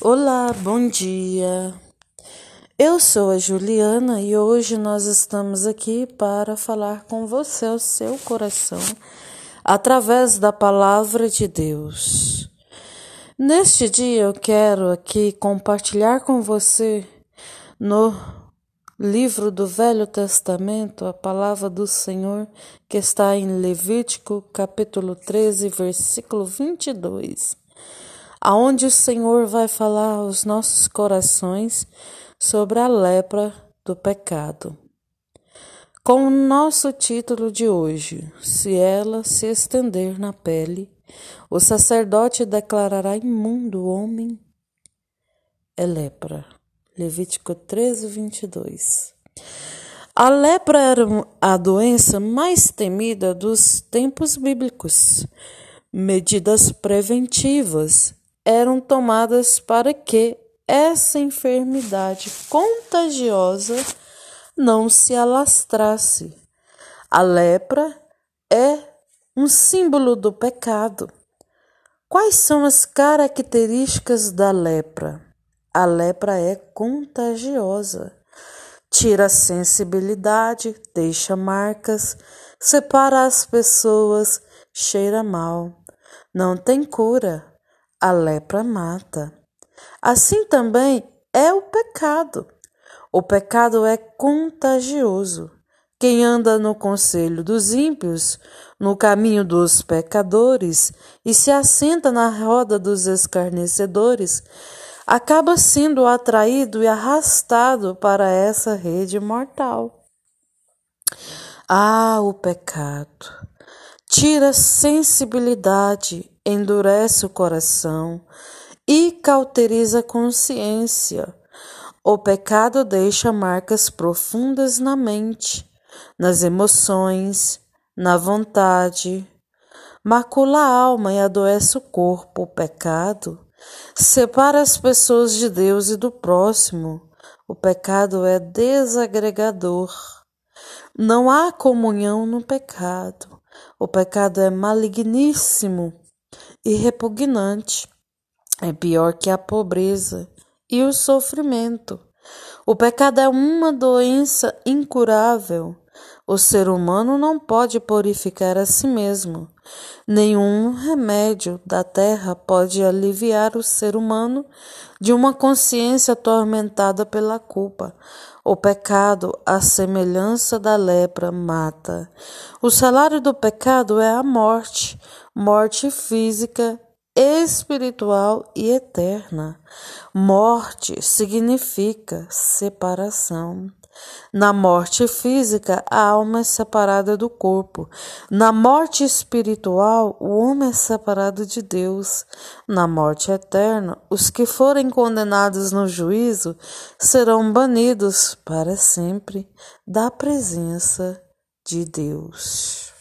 Olá, bom dia. Eu sou a Juliana e hoje nós estamos aqui para falar com você o seu coração através da palavra de Deus. Neste dia eu quero aqui compartilhar com você no livro do Velho Testamento a palavra do Senhor que está em Levítico capítulo 13, versículo 22 aonde o Senhor vai falar aos nossos corações sobre a lepra do pecado. Com o nosso título de hoje, se ela se estender na pele, o sacerdote declarará imundo o homem é lepra. Levítico 13, 22. A lepra era a doença mais temida dos tempos bíblicos. Medidas preventivas eram tomadas para que essa enfermidade contagiosa não se alastrasse. A lepra é um símbolo do pecado. Quais são as características da lepra? A lepra é contagiosa. Tira a sensibilidade, deixa marcas, separa as pessoas, cheira mal. Não tem cura, a lepra mata. Assim também é o pecado. O pecado é contagioso. Quem anda no conselho dos ímpios, no caminho dos pecadores e se assenta na roda dos escarnecedores, acaba sendo atraído e arrastado para essa rede mortal. Ah, o pecado! Tira sensibilidade endurece o coração e cauteriza a consciência. O pecado deixa marcas profundas na mente, nas emoções, na vontade. Macula a alma e adoece o corpo. O pecado separa as pessoas de Deus e do próximo. O pecado é desagregador. Não há comunhão no pecado. O pecado é maligníssimo e repugnante. É pior que a pobreza e o sofrimento. O pecado é uma doença incurável. O ser humano não pode purificar a si mesmo. Nenhum remédio da terra pode aliviar o ser humano de uma consciência atormentada pela culpa. O pecado, a semelhança da lepra, mata. O salário do pecado é a morte, morte física, espiritual e eterna. Morte significa separação. Na morte física, a alma é separada do corpo. Na morte espiritual, o homem é separado de Deus. Na morte eterna, os que forem condenados no juízo serão banidos para sempre da presença de Deus.